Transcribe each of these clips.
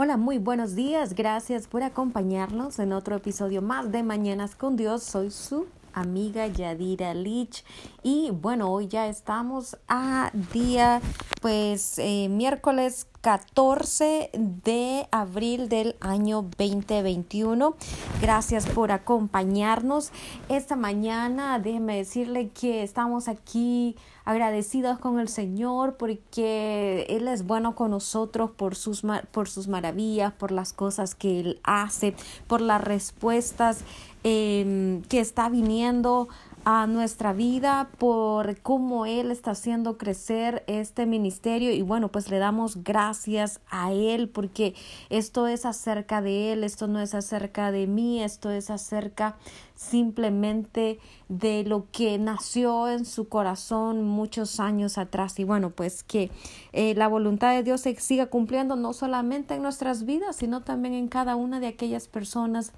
Hola, muy buenos días. Gracias por acompañarnos en otro episodio más de Mañanas con Dios. Soy su amiga Yadira Lich y bueno, hoy ya estamos a día pues eh, miércoles 14 de abril del año 2021. Gracias por acompañarnos esta mañana. Déjeme decirle que estamos aquí agradecidos con el Señor porque Él es bueno con nosotros por sus, por sus maravillas, por las cosas que Él hace, por las respuestas eh, que está viniendo a nuestra vida, por cómo Él está haciendo crecer este ministerio. Y bueno, pues le damos gracias a Él porque esto es acerca de Él, esto no es acerca de mí, esto es acerca simplemente de lo que nació en su corazón muchos años atrás. Y bueno pues que eh, la voluntad de Dios se siga cumpliendo no solamente en nuestras vidas sino también en cada una de aquellas personas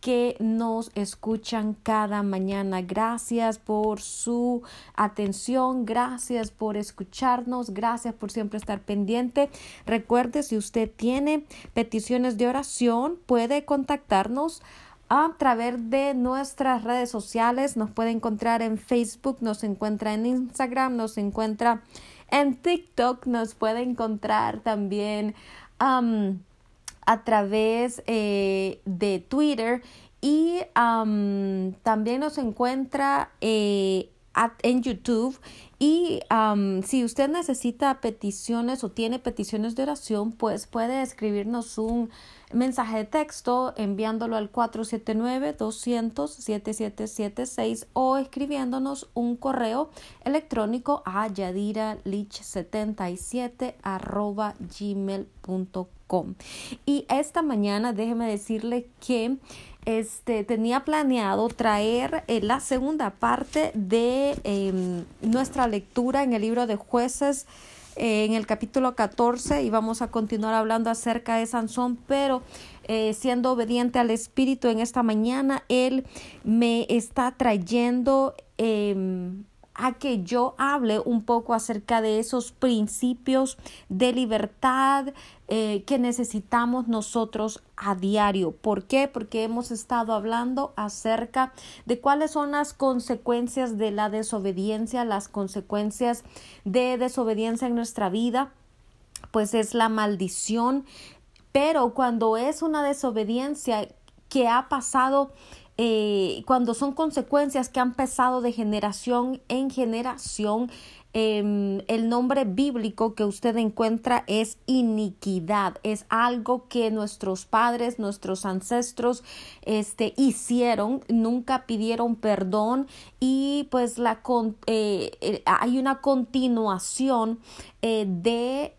que nos escuchan cada mañana. Gracias por su atención, gracias por escucharnos, gracias por siempre estar pendiente. Recuerde, si usted tiene peticiones de oración, puede contactarnos a través de nuestras redes sociales. Nos puede encontrar en Facebook, nos encuentra en Instagram, nos encuentra en TikTok, nos puede encontrar también a través eh, de Twitter y también nos encuentra eh, en YouTube y si usted necesita peticiones o tiene peticiones de oración, pues puede escribirnos un mensaje de texto enviándolo al 479-200-7776 o escribiéndonos un correo electrónico a yadiralich77 arroba Y esta mañana déjeme decirle que este, tenía planeado traer eh, la segunda parte de em, nuestra lectura en el libro de jueces eh, en el capítulo 14 y vamos a continuar hablando acerca de Sansón, pero eh, siendo obediente al Espíritu en esta mañana, Él me está trayendo em, a que yo hable un poco acerca de esos principios de libertad eh, que necesitamos nosotros a diario. ¿Por qué? Porque hemos estado hablando acerca de cuáles son las consecuencias de la desobediencia, las consecuencias de desobediencia en nuestra vida, pues es la maldición. Pero cuando es una desobediencia que ha pasado eh, cuando son consecuencias que han pasado de generación en generación, em, el nombre bíblico que usted encuentra es iniquidad, es algo que nuestros padres, nuestros ancestros este, hicieron, nunca pidieron perdón y pues la, eh, eh, hay una continuación de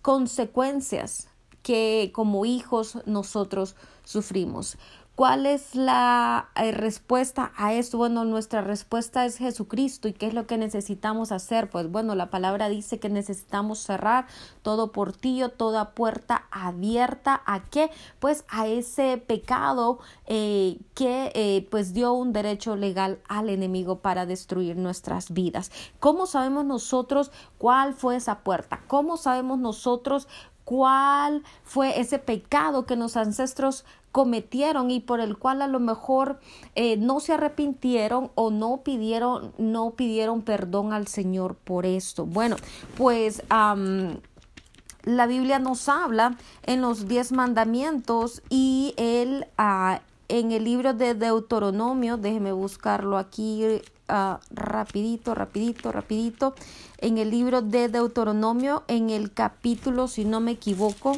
consecuencias que como hijos nosotros sufrimos. ¿Cuál es la eh, respuesta a esto? Bueno, nuestra respuesta es Jesucristo. ¿Y qué es lo que necesitamos hacer? Pues bueno, la palabra dice que necesitamos cerrar todo portillo, toda puerta abierta. ¿A qué? Pues a ese pecado eh, que eh, pues dio un derecho legal al enemigo para destruir nuestras vidas. ¿Cómo sabemos nosotros cuál fue esa puerta? ¿Cómo sabemos nosotros cuál fue ese pecado que los ancestros cometieron y por el cual a lo mejor eh, no se arrepintieron o no pidieron no pidieron perdón al Señor por esto. Bueno, pues la Biblia nos habla en los diez mandamientos y él ah, en el libro de Deuteronomio, déjeme buscarlo aquí uh, rapidito, rapidito, rapidito, en el libro de Deuteronomio, en el capítulo, si no me equivoco,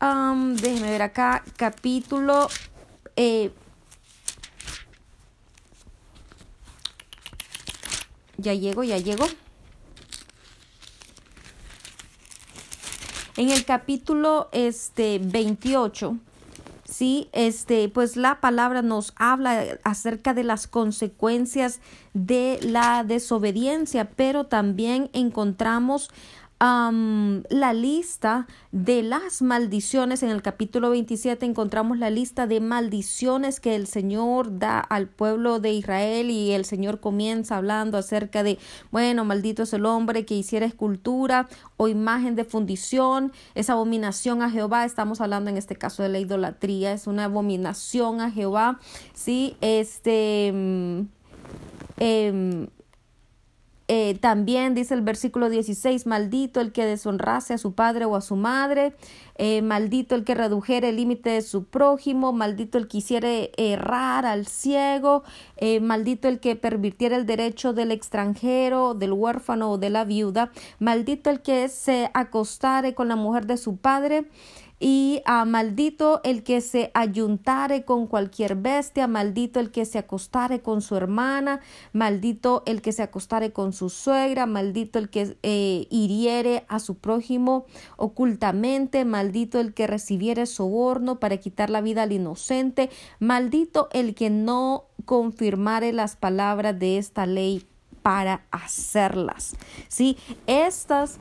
um, déjeme ver acá, capítulo... Eh, ya llego, ya llego. En el capítulo este 28 Sí, este, pues la palabra nos habla acerca de las consecuencias de la desobediencia, pero también encontramos la lista de las maldiciones. En el capítulo 27 encontramos la lista de maldiciones que el Señor da al pueblo de Israel y el Señor comienza hablando acerca de, bueno, maldito es el hombre que hiciera escultura o imagen de fundición, es abominación a Jehová. Estamos hablando en este caso de la idolatría, es una abominación a Jehová. Sí, este... Eh, eh, también dice el versículo 16, maldito el que deshonrase a su padre o a su madre, eh, maldito el que redujere el límite de su prójimo, maldito el que hiciere errar al ciego, eh, maldito el que pervirtiera el derecho del extranjero, del huérfano o de la viuda, maldito el que se acostare con la mujer de su padre, y a maldito el que se ayuntare con cualquier bestia, maldito el que se acostare con su hermana, maldito el que se acostare con su suegra, maldito el que eh, hiriere a su prójimo ocultamente, maldito el que recibiere soborno para quitar la vida al inocente, maldito el que no confirmare las palabras de esta ley para hacerlas. Sí, estas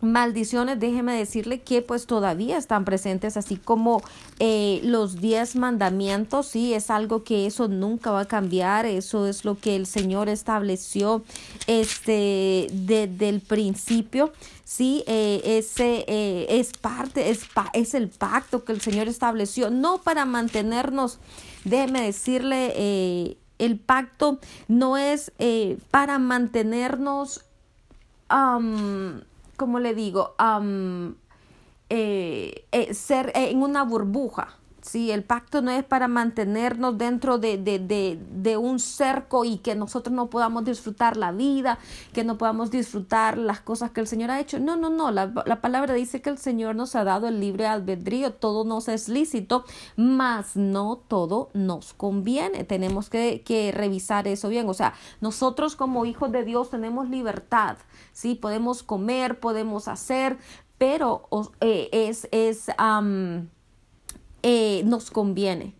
maldiciones, déjeme decirle que pues todavía están presentes, así como eh, los diez mandamientos, sí, es algo que eso nunca va a cambiar, eso es lo que el Señor estableció este desde el principio, sí, eh, ese eh, es parte, es, es el pacto que el Señor estableció, no para mantenernos, déjeme decirle, el pacto no es para mantenernos como le digo, eh, eh, ser eh, en una burbuja. Sí, el pacto no es para mantenernos dentro de, de, de, de, un cerco y que nosotros no podamos disfrutar la vida, que no podamos disfrutar las cosas que el Señor ha hecho. No, no, no. La, la palabra dice que el Señor nos ha dado el libre albedrío. Todo nos es lícito, mas no todo nos conviene. Tenemos que, que revisar eso bien. O sea, nosotros como hijos de Dios tenemos libertad. Sí, podemos comer, podemos hacer, pero eh, es, es eh, nos conviene.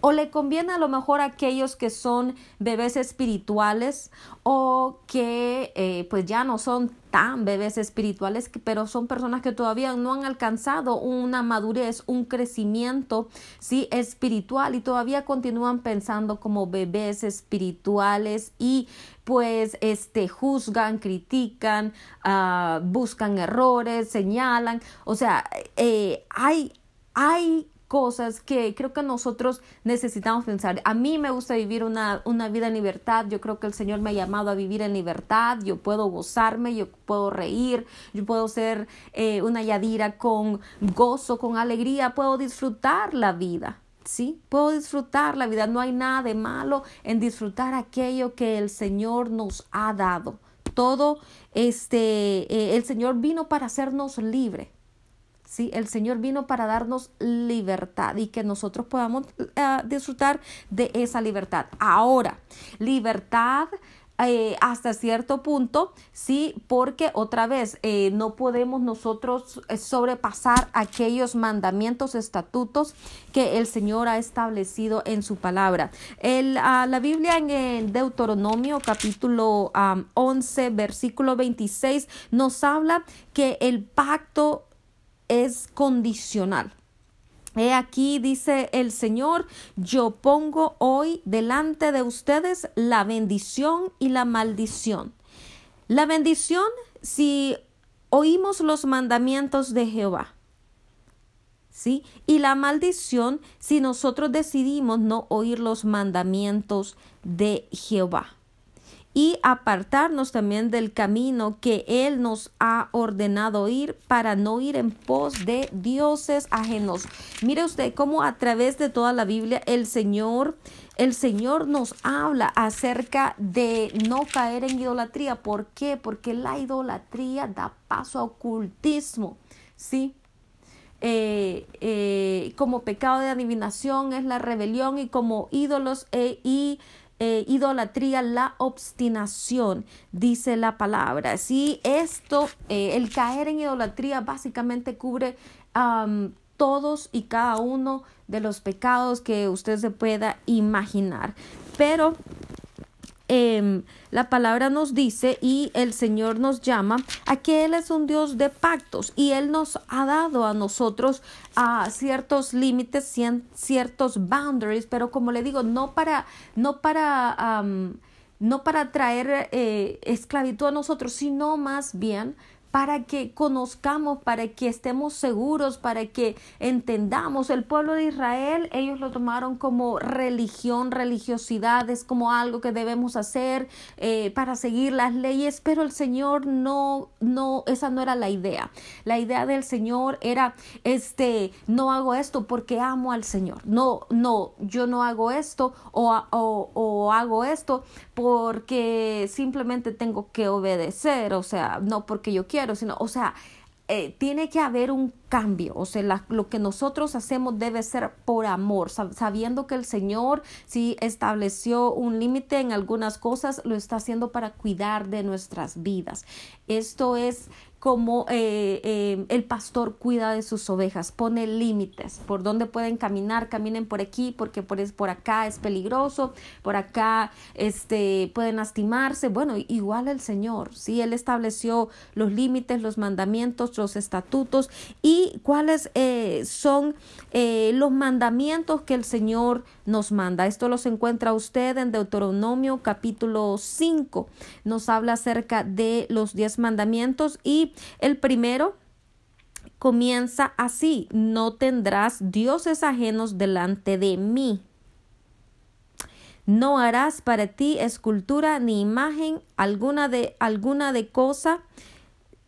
O le conviene a lo mejor a aquellos que son bebés espirituales o que eh, pues ya no son tan bebés espirituales, pero son personas que todavía no han alcanzado una madurez, un crecimiento sí espiritual y todavía continúan pensando como bebés espirituales y pues este juzgan, critican, uh, buscan errores, señalan, o sea, eh, hay hay cosas que creo que nosotros necesitamos pensar. A mí me gusta vivir una, una vida en libertad. Yo creo que el Señor me ha llamado a vivir en libertad. Yo puedo gozarme, yo puedo reír, yo puedo ser eh, una Yadira con gozo, con alegría, puedo disfrutar la vida. ¿Sí? Puedo disfrutar la vida. No hay nada de malo en disfrutar aquello que el Señor nos ha dado. Todo este, eh, el Señor vino para hacernos libres. ¿Sí? El Señor vino para darnos libertad y que nosotros podamos eh, disfrutar de esa libertad. Ahora, libertad eh, hasta cierto punto, sí, porque otra vez eh, no podemos nosotros sobrepasar aquellos mandamientos, estatutos que el Señor ha establecido en su palabra. El, ah, la Biblia en Deuteronomio capítulo 11, versículo 26 nos habla que el pacto es condicional. He aquí, dice el Señor, yo pongo hoy delante de ustedes la bendición y la maldición. La bendición si oímos los mandamientos de Jehová. ¿Sí? Y la maldición si nosotros decidimos no oír los mandamientos de Jehová y apartarnos también del camino que Él nos ha ordenado ir para no ir en pos de dioses ajenos. Mire usted cómo a través de toda la Biblia el Señor, el Señor nos habla acerca de no caer en idolatría. ¿Por qué? Porque la idolatría da paso a ocultismo. ¿Sí? Eh, eh, como pecado de adivinación es la rebelión y como ídolos e, y eh, idolatría, la obstinación, dice la palabra. Si esto, eh, el caer en idolatría básicamente cubre todos y cada uno de los pecados que usted se pueda imaginar. Pero em, la palabra nos dice y el Señor nos llama a que Él es un Dios de pactos y Él nos ha dado a nosotros a ciertos límites, ciertos boundaries, pero como le digo, no para, no para, no para traer eh, esclavitud a nosotros, sino más bien para que conozcamos, para que estemos seguros, para que entendamos. El pueblo de Israel, ellos lo tomaron como religión, religiosidad, es como algo que debemos hacer eh, para seguir las leyes, pero el Señor no, no, esa no era la idea. La idea del Señor era, este, no hago esto porque amo al Señor. No, no, yo no hago esto o, o, o hago esto porque simplemente tengo que obedecer, o sea, no porque yo quiero, sino, o sea, eh, tiene que haber un cambio, o sea, lo que nosotros hacemos debe ser por amor, sabiendo que el Señor si estableció un límite en algunas cosas, lo está haciendo para cuidar de nuestras vidas. Esto es como eh, eh, el pastor cuida de sus ovejas, pone límites por dónde pueden caminar, caminen por aquí porque por, por acá es peligroso, por acá este, pueden lastimarse. Bueno, igual el Señor, sí, Él estableció los límites, los mandamientos, los estatutos y cuáles eh, son los mandamientos que el Señor nos manda. Esto los encuentra usted en Deuteronomio capítulo 5. Nos habla acerca de los diez mandamientos y el primero comienza así, no tendrás dioses ajenos delante de mí. No harás para ti escultura ni imagen alguna de alguna de cosa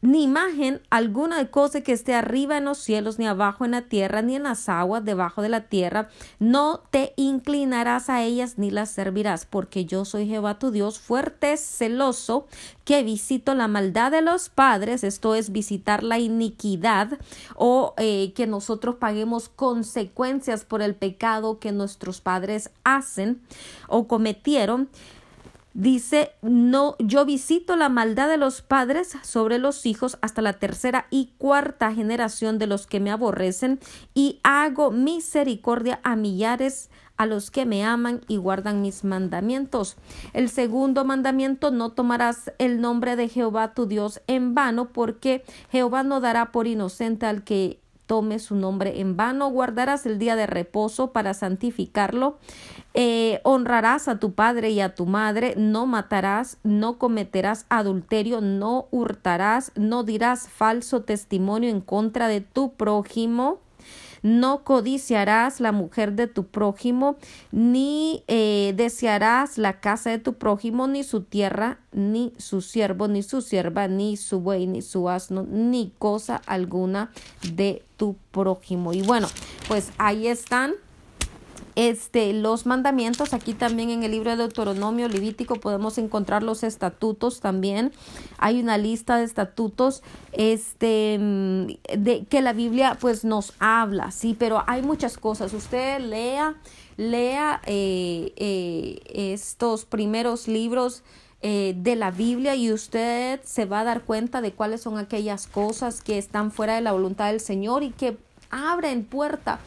ni imagen alguna cosa que esté arriba en los cielos, ni abajo en la tierra, ni en las aguas debajo de la tierra. No te inclinarás a ellas ni las servirás, porque yo soy Jehová tu Dios, fuerte, celoso, que visito la maldad de los padres, esto es visitar la iniquidad o eh, que nosotros paguemos consecuencias por el pecado que nuestros padres hacen o cometieron Dice, no, yo visito la maldad de los padres sobre los hijos hasta la tercera y cuarta generación de los que me aborrecen y hago misericordia a millares a los que me aman y guardan mis mandamientos. El segundo mandamiento, no tomarás el nombre de Jehová tu Dios en vano, porque Jehová no dará por inocente al que tome su nombre en vano, guardarás el día de reposo para santificarlo, eh, honrarás a tu padre y a tu madre, no matarás, no cometerás adulterio, no hurtarás, no dirás falso testimonio en contra de tu prójimo, no codiciarás la mujer de tu prójimo, ni eh, desearás la casa de tu prójimo, ni su tierra, ni su siervo, ni su sierva, ni su buey, ni su asno, ni cosa alguna de tu prójimo. Y bueno, pues ahí están este, los mandamientos, aquí también en el libro de Deuteronomio Levítico podemos encontrar los estatutos también. Hay una lista de estatutos este, de, que la Biblia pues nos habla, sí, pero hay muchas cosas. Usted lea, lea eh, eh, estos primeros libros eh, de la Biblia y usted se va a dar cuenta de cuáles son aquellas cosas que están fuera de la voluntad del Señor y que abren puerta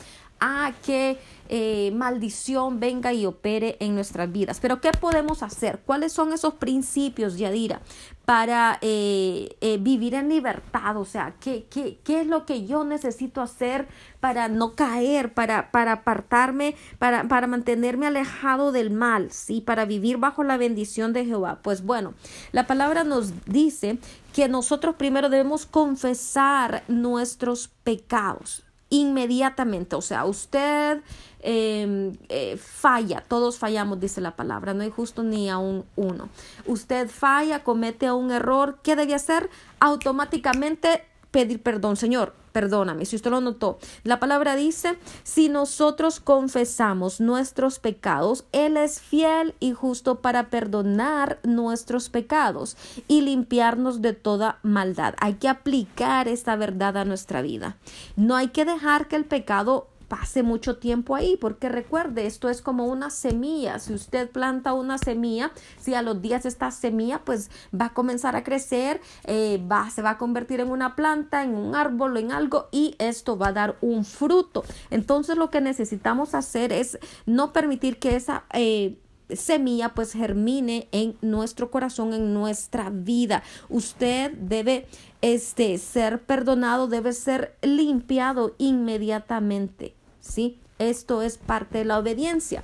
a que eh, maldición venga y opere en nuestras vidas. Pero ¿qué podemos hacer? ¿Cuáles son esos principios, Yadira, para eh, eh, vivir en libertad? O sea, ¿qué, qué, qué es lo que yo necesito hacer para no caer, para, para apartarme, para, para mantenerme alejado del mal, ¿sí? Para vivir bajo la bendición de Jehová. Pues bueno, la palabra nos dice que nosotros primero debemos confesar nuestros pecados inmediatamente. O sea, usted em, eh, falla, todos fallamos, dice la palabra, no hay justo ni aún uno. Usted falla, comete un error, ¿qué debe hacer? Automáticamente pedir perdón, Señor, perdóname, si usted lo notó. La palabra dice, si nosotros confesamos nuestros pecados, Él es fiel y justo para perdonar nuestros pecados y limpiarnos de toda maldad. Hay que aplicar esta verdad a nuestra vida. No hay que dejar que el pecado pase mucho tiempo ahí, porque recuerde, esto es como una semilla. Si usted planta una semilla, si a los días esta semilla pues va a comenzar a crecer, eh, va, se va a convertir en una planta, en un árbol, en algo y esto va a dar un fruto. Entonces lo que necesitamos hacer es no permitir que esa... Eh, semilla pues germine en nuestro corazón, en nuestra vida. Usted debe este, ser perdonado, debe ser limpiado inmediatamente, ¿sí? Esto es parte de la obediencia.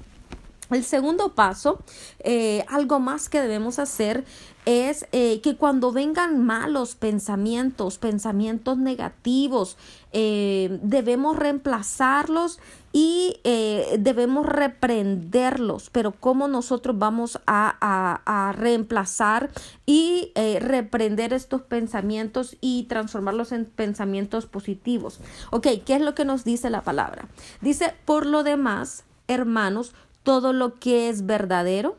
El segundo paso, eh, algo más que debemos hacer es eh, que cuando vengan malos pensamientos, pensamientos negativos, eh, debemos reemplazarlos y debemos reprenderlos. Pero ¿cómo nosotros vamos a, a reemplazar y reprender estos pensamientos y transformarlos en pensamientos positivos? Ok, ¿qué es lo que nos dice la palabra? Dice, por lo demás, hermanos, todo lo que es verdadero,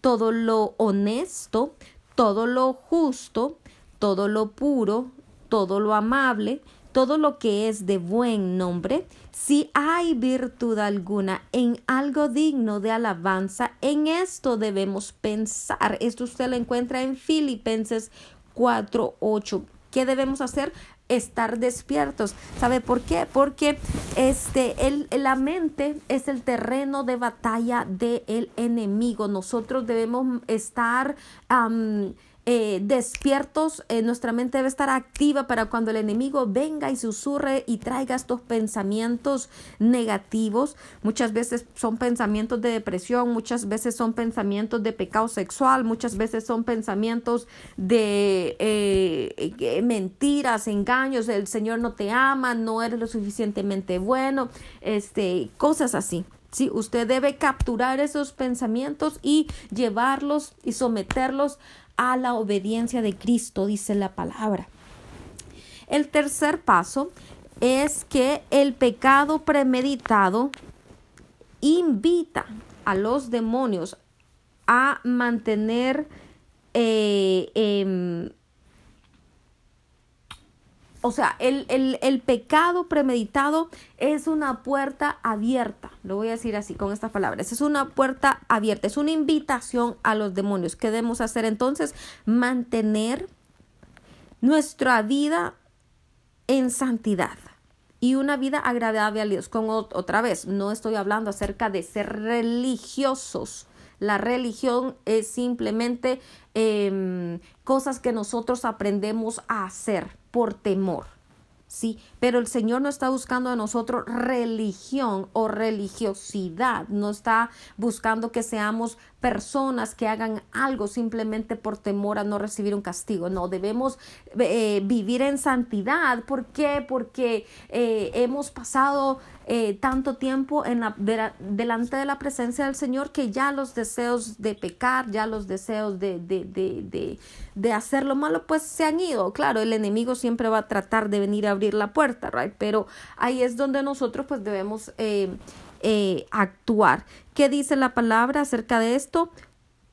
todo lo honesto, todo lo justo, todo lo puro, todo lo amable, todo lo que es de buen nombre, si hay virtud alguna en algo digno de alabanza, en esto debemos pensar. Esto usted lo encuentra en Filipenses 4:8. ¿Qué debemos hacer? estar despiertos. ¿Sabe por qué? Porque este, el, la mente es el terreno de batalla del enemigo. Nosotros debemos estar eh, despiertos, eh, nuestra mente debe estar activa para cuando el enemigo venga y susurre y traiga estos pensamientos negativos. Muchas veces son pensamientos de depresión, muchas veces son pensamientos de pecado sexual, muchas veces son pensamientos de eh, mentiras, engaños, el Señor no te ama, no eres lo suficientemente bueno, este, cosas así. Sí, usted debe capturar esos pensamientos y llevarlos y someterlos a la obediencia de Cristo, dice la palabra. El tercer paso es que el pecado premeditado invita a los demonios a mantener eh, em, o sea, el, el, pecado premeditado es una puerta abierta, lo voy a decir así con estas palabras, es una puerta abierta, es una invitación a los demonios. ¿Qué debemos hacer entonces? Mantener nuestra vida en santidad y una vida agradable a Dios. Con otra vez, no estoy hablando acerca de ser religiosos. La religión es simplemente em, cosas que nosotros aprendemos a hacer por temor. Sí, pero el Señor no está buscando a nosotros religión o religiosidad, no está buscando que seamos personas que hagan algo simplemente por temor a no recibir un castigo. No, debemos eh, vivir en santidad. ¿Por qué? Porque eh, hemos pasado eh, tanto tiempo en la, delante de la presencia del Señor que ya los deseos de pecar, ya los deseos de, de, de, de, hacer lo malo, pues se han ido. Claro, el enemigo siempre va a tratar de venir a abrir la puerta, right? Pero ahí es donde nosotros pues debemos eh, actuar. ¿Qué dice la palabra acerca de esto?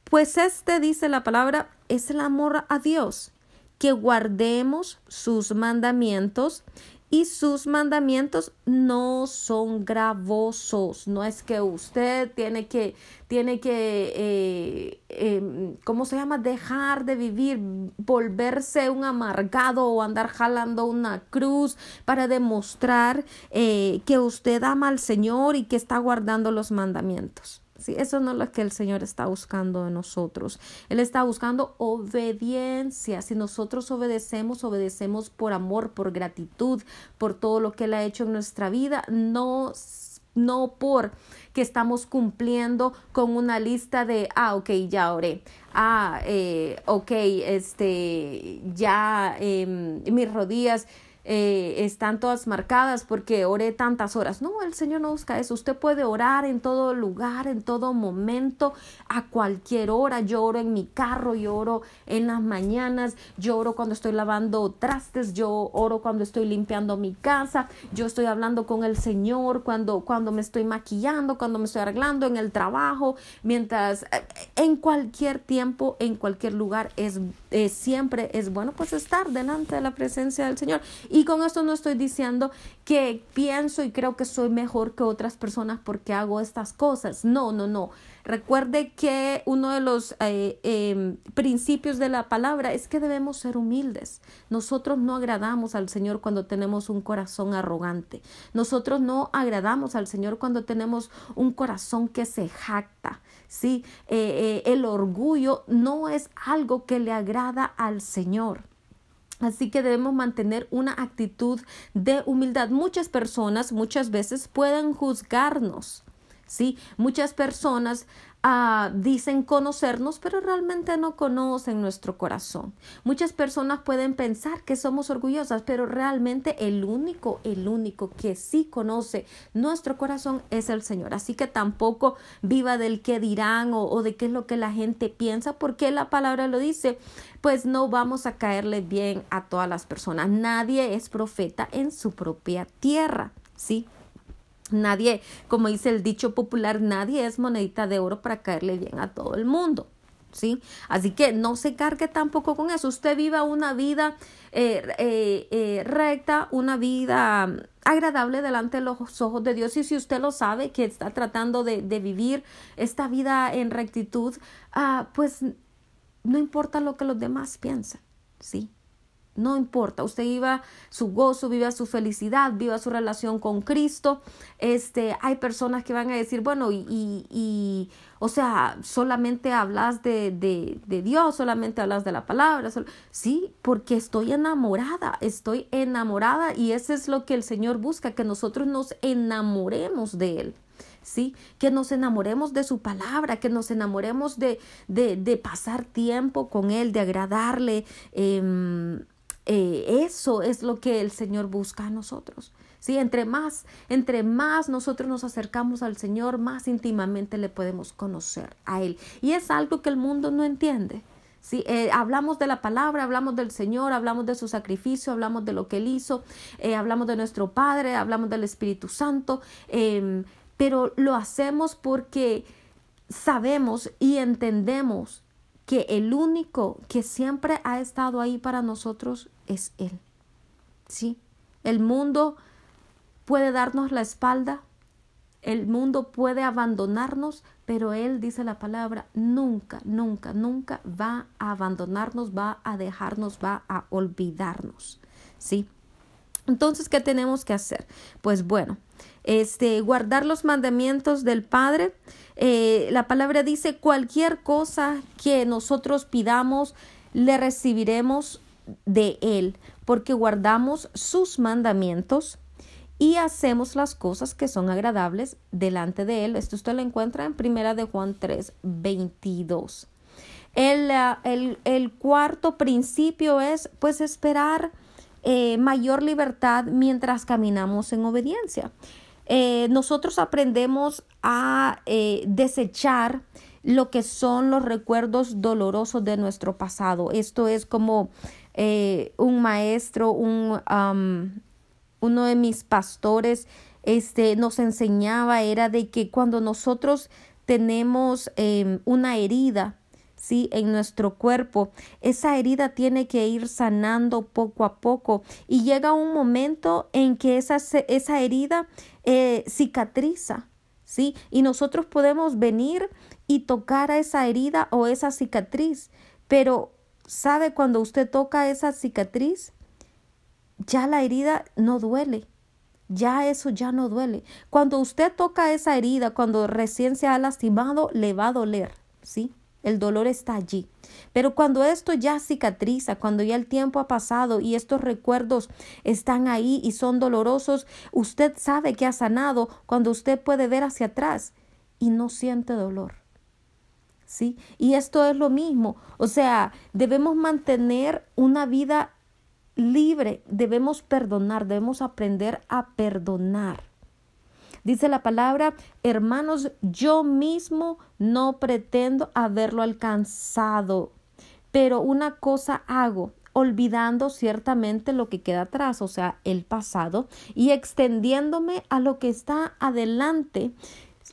Pues este dice la palabra es el amor a Dios, que guardemos sus mandamientos y sus mandamientos no son gravosos. No es que usted tiene que, tiene que, eh, em, ¿cómo se llama? Dejar de vivir, volverse un amargado o andar jalando una cruz para demostrar eh, que usted ama al Señor y que está guardando los mandamientos. Sí, eso no es lo que el Señor está buscando de nosotros. Él está buscando obediencia. Si nosotros obedecemos, obedecemos por amor, por gratitud, por todo lo que Él ha hecho en nuestra vida, no no por que estamos cumpliendo con una lista de, ah, ok, ya oré, ah, eh, ok, este, ya eh, mis rodillas eh, están todas marcadas porque oré tantas horas. No, el Señor no busca eso. Usted puede orar en todo lugar, en todo momento, a cualquier hora. Yo oro en mi carro, yo oro en las mañanas, yo oro cuando estoy lavando trastes, yo oro cuando estoy limpiando mi casa, yo estoy hablando con el Señor cuando, cuando me estoy maquillando, cuando me estoy arreglando en el trabajo, mientras eh, en cualquier tiempo, en cualquier lugar, es, siempre es bueno pues estar delante de la presencia del Señor. Y Y con esto no estoy diciendo que pienso y creo que soy mejor que otras personas porque hago estas cosas. No, no, no. Recuerde que uno de los eh, em, principios de la palabra es que debemos ser humildes. Nosotros no agradamos al Señor cuando tenemos un corazón arrogante. Nosotros no agradamos al Señor cuando tenemos un corazón que se jacta. Sí, eh, eh, el orgullo no es algo que le agrada al Señor. Así que debemos mantener una actitud de humildad. Muchas personas muchas veces pueden juzgarnos ¿sí? Muchas personas ah, dicen conocernos, pero realmente no conocen nuestro corazón. Muchas personas pueden pensar que somos orgullosas, pero realmente el único, el único que sí conoce nuestro corazón es el Señor. Así que tampoco viva del que dirán o, o de qué es lo que la gente piensa, porque la palabra lo dice, pues no vamos a caerle bien a todas las personas. Nadie es profeta en su propia tierra, ¿sí? Nadie, como dice el dicho popular, nadie es monedita de oro para caerle bien a todo el mundo. ¿Sí? Así que no se cargue tampoco con eso. Usted viva una vida eh, eh, eh, recta, una vida agradable delante de los ojos de Dios. Y si usted lo sabe, que está tratando de, vivir esta vida en rectitud, ah, pues no importa lo que los demás piensen. ¿Sí? No importa, usted viva su gozo, viva su felicidad, viva su relación con Cristo. Este, hay personas que van a decir, bueno, y, y, o sea, solamente hablas de, de, de, Dios, solamente hablas de la palabra. Sí, porque estoy enamorada, estoy enamorada y eso es lo que el Señor busca, que nosotros nos enamoremos de Él. ¿sí? Que nos enamoremos de su palabra, que nos enamoremos de, de, de pasar tiempo con Él, de agradarle. Eh, eh, eso es lo que el Señor busca a nosotros. Sí, entre más, entre más nosotros nos acercamos al Señor, más íntimamente le podemos conocer a Él. Y es algo que el mundo no entiende. Sí, eh, hablamos de la palabra, hablamos del Señor, hablamos de su sacrificio, hablamos de lo que Él hizo, eh, hablamos de nuestro Padre, hablamos del Espíritu Santo, em, pero lo hacemos porque sabemos y entendemos que el único que siempre ha estado ahí para nosotros es Él. ¿Sí? El mundo puede darnos la espalda, el mundo puede abandonarnos, pero Él, dice la palabra, nunca, nunca, nunca va a abandonarnos, va a dejarnos, va a olvidarnos. ¿Sí? Entonces, ¿qué tenemos que hacer? Pues bueno, este, guardar los mandamientos del Padre. Eh, la palabra dice, cualquier cosa que nosotros pidamos, le recibiremos de Él, porque guardamos sus mandamientos y hacemos las cosas que son agradables delante de Él. Esto usted lo encuentra en Primera de Juan 3, 22. El, ah, el, el cuarto principio es pues esperar eh, mayor libertad mientras caminamos en obediencia. Eh, nosotros aprendemos a eh, desechar lo que son los recuerdos dolorosos de nuestro pasado. Esto es como un maestro, un, uno de mis pastores, este, nos enseñaba era de que cuando nosotros tenemos em, una herida, ¿sí? En nuestro cuerpo. Esa herida tiene que ir sanando poco a poco y llega un momento en que esa, esa herida eh, cicatriza, ¿sí? Y nosotros podemos venir y tocar a esa herida o esa cicatriz, pero ¿sabe cuando usted toca esa cicatriz? Ya la herida no duele. Ya eso ya no duele. Cuando usted toca esa herida, cuando recién se ha lastimado, le va a doler, ¿sí? El dolor está allí. Pero cuando esto ya cicatriza, cuando ya el tiempo ha pasado y estos recuerdos están ahí y son dolorosos, usted sabe que ha sanado cuando usted puede ver hacia atrás y no siente dolor. ¿Sí? Y esto es lo mismo. O sea, debemos mantener una vida libre, debemos perdonar, debemos aprender a perdonar. Dice la palabra, hermanos, yo mismo no pretendo haberlo alcanzado, pero una cosa hago, olvidando ciertamente lo que queda atrás, o sea, el pasado, y extendiéndome a lo que está adelante,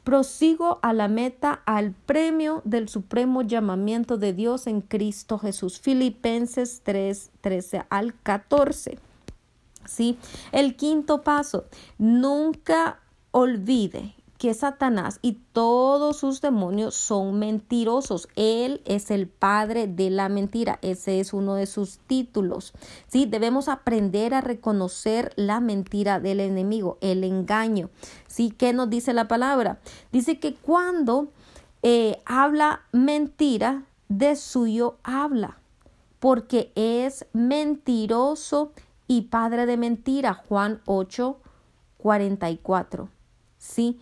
prosigo a la meta, al premio del supremo llamamiento de Dios en Cristo Jesús. Filipenses 3, 13 al 14. ¿Sí? El quinto paso, nunca olvide que Satanás y todos sus demonios son mentirosos. Él es el padre de la mentira. Ese es uno de sus títulos. Sí, debemos aprender a reconocer la mentira del enemigo, el engaño. Sí, ¿qué nos dice la palabra? Dice que cuando eh, habla mentira, de suyo habla, porque es mentiroso y padre de mentira. Juan 8, 44. ¿Sí?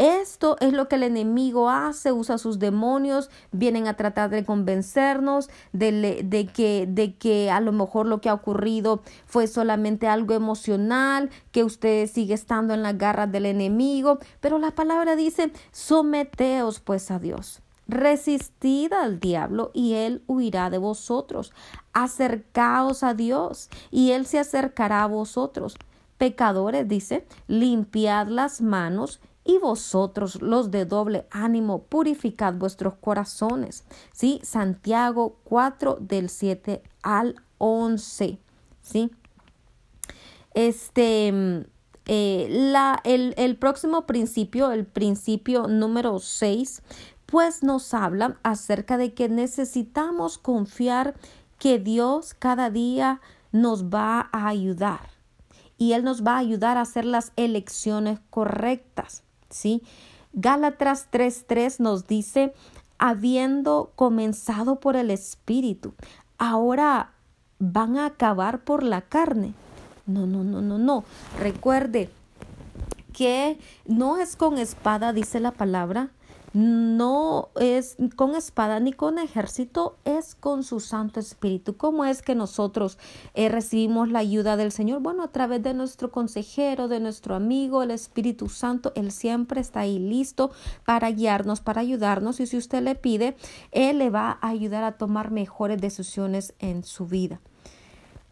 Esto es lo que el enemigo hace, usa sus demonios, vienen a tratar de convencernos de, de, que, de que a lo mejor lo que ha ocurrido fue solamente algo emocional, que usted sigue estando en las garras del enemigo, pero la palabra dice, someteos pues a Dios. Resistid al diablo y él huirá de vosotros. Acercaos a Dios y él se acercará a vosotros. Pecadores, dice, limpiad las manos y vosotros los de doble ánimo, purificad vuestros corazones. ¿Sí? Santiago 4 del 7 al 11. ¿Sí? Este, eh, la, el, el próximo principio, el principio número 6, pues nos habla acerca de que necesitamos confiar que Dios cada día nos va a ayudar y Él nos va a ayudar a hacer las elecciones correctas. ¿Sí? Gálatas 3:3 nos dice, habiendo comenzado por el Espíritu, ahora van a acabar por la carne. No, no, no, no, no. Recuerde que no es con espada, dice la palabra, no es con espada ni con ejército, es con su Santo Espíritu. ¿Cómo es que nosotros eh, recibimos la ayuda del Señor? Bueno, a través de nuestro consejero, de nuestro amigo, el Espíritu Santo. Él siempre está ahí listo para guiarnos, para ayudarnos. Y si usted le pide, Él le va a ayudar a tomar mejores decisiones en su vida.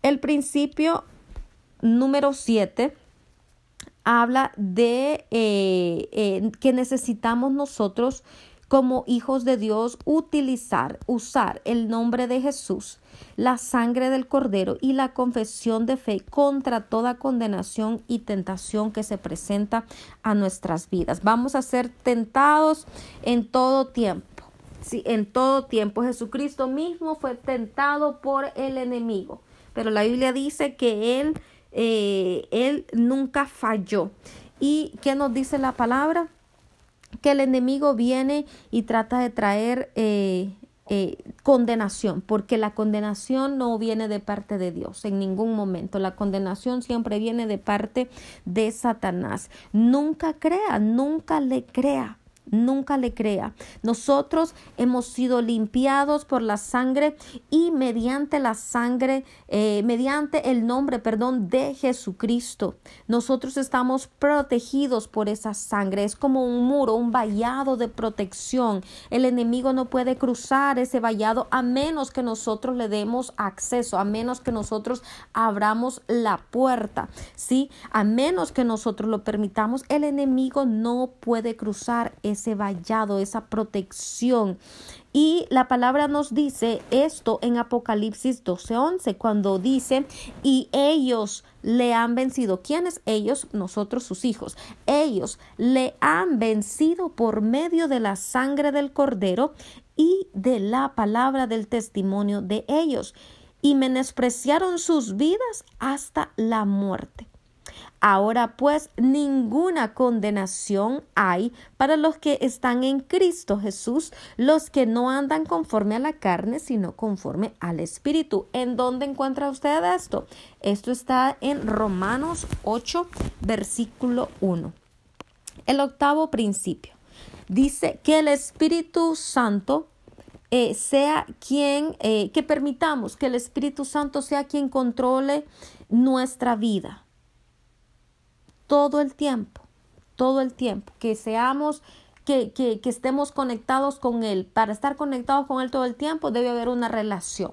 El principio número siete habla de eh, eh, que necesitamos nosotros como hijos de Dios utilizar, usar el nombre de Jesús, la sangre del cordero y la confesión de fe contra toda condenación y tentación que se presenta a nuestras vidas. Vamos a ser tentados en todo tiempo. Sí, en todo tiempo Jesucristo mismo fue tentado por el enemigo, pero la Biblia dice que él eh, él nunca falló. ¿Y qué nos dice la palabra? Que el enemigo viene y trata de traer eh, eh, condenación, porque la condenación no viene de parte de Dios en ningún momento. La condenación siempre viene de parte de Satanás. Nunca crea, nunca le crea nunca le crea. Nosotros hemos sido limpiados por la sangre y mediante la sangre, eh, mediante el nombre, perdón, de Jesucristo, nosotros estamos protegidos por esa sangre. Es como un muro, un vallado de protección. El enemigo no puede cruzar ese vallado a menos que nosotros le demos acceso, a menos que nosotros abramos la puerta. Sí, a menos que nosotros lo permitamos, el enemigo no puede cruzar ese ese vallado, esa protección. Y la palabra nos dice esto en Apocalipsis 12:11, cuando dice, y ellos le han vencido. ¿Quiénes ellos? Nosotros sus hijos. Ellos le han vencido por medio de la sangre del cordero y de la palabra del testimonio de ellos. Y menospreciaron sus vidas hasta la muerte. Ahora pues ninguna condenación hay para los que están en Cristo Jesús, los que no andan conforme a la carne, sino conforme al Espíritu. ¿En dónde encuentra usted esto? Esto está en Romanos 8, versículo 1. El octavo principio dice que el Espíritu Santo eh, sea quien, eh, que permitamos que el Espíritu Santo sea quien controle nuestra vida todo el tiempo, todo el tiempo, que seamos, que, que, que estemos conectados con Él. Para estar conectados con Él todo el tiempo debe haber una relación.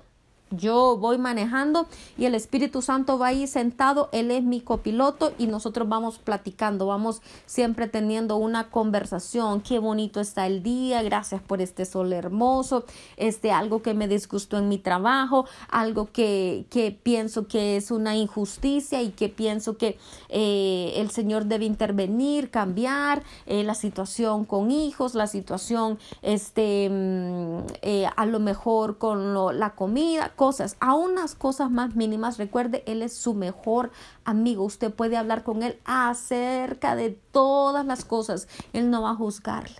Yo voy manejando y el Espíritu Santo va ahí sentado, Él es mi copiloto y nosotros vamos platicando, vamos siempre teniendo una conversación, qué bonito está el día, gracias por este sol hermoso, este algo que me disgustó en mi trabajo, algo que, que pienso que es una injusticia y que pienso que eh, el Señor debe intervenir, cambiar eh, la situación con hijos, la situación este, mm, eh, a lo mejor con la comida, cosas, a unas cosas más mínimas. Recuerde, Él es su mejor amigo. Usted puede hablar con Él acerca de todas las cosas. Él no va a juzgarle,